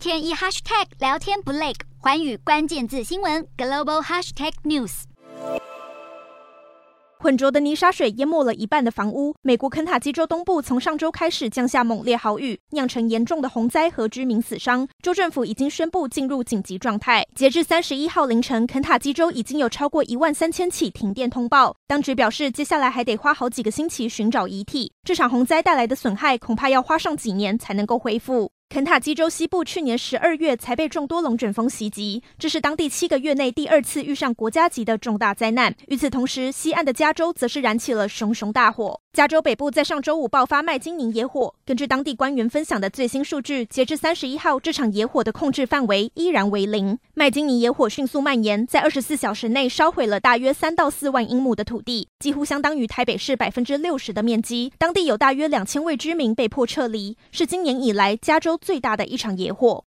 天一 hashtag 聊天不累，寰宇关键字新闻 global hashtag news。浑浊的泥沙水淹没了一半的房屋。美国肯塔基州东部从上周开始降下猛烈豪雨，酿成严重的洪灾和居民死伤。州政府已经宣布进入紧急状态。截至三十一号凌晨，肯塔基州已经有超过一万三千起停电通报。当局表示，接下来还得花好几个星期寻找遗体。这场洪灾带来的损害，恐怕要花上几年才能够恢复。肯塔基州西部去年十二月才被众多龙卷风袭击，这是当地七个月内第二次遇上国家级的重大灾难。与此同时，西岸的加州则是燃起了熊熊大火。加州北部在上周五爆发麦金尼野火，根据当地官员分享的最新数据，截至三十一号，这场野火的控制范围依然为零。麦金尼野火迅速蔓延，在二十四小时内烧毁了大约三到四万英亩的土地，几乎相当于台北市百分之六十的面积。当地有大约两千位居民被迫撤离，是今年以来加州最大的一场野火。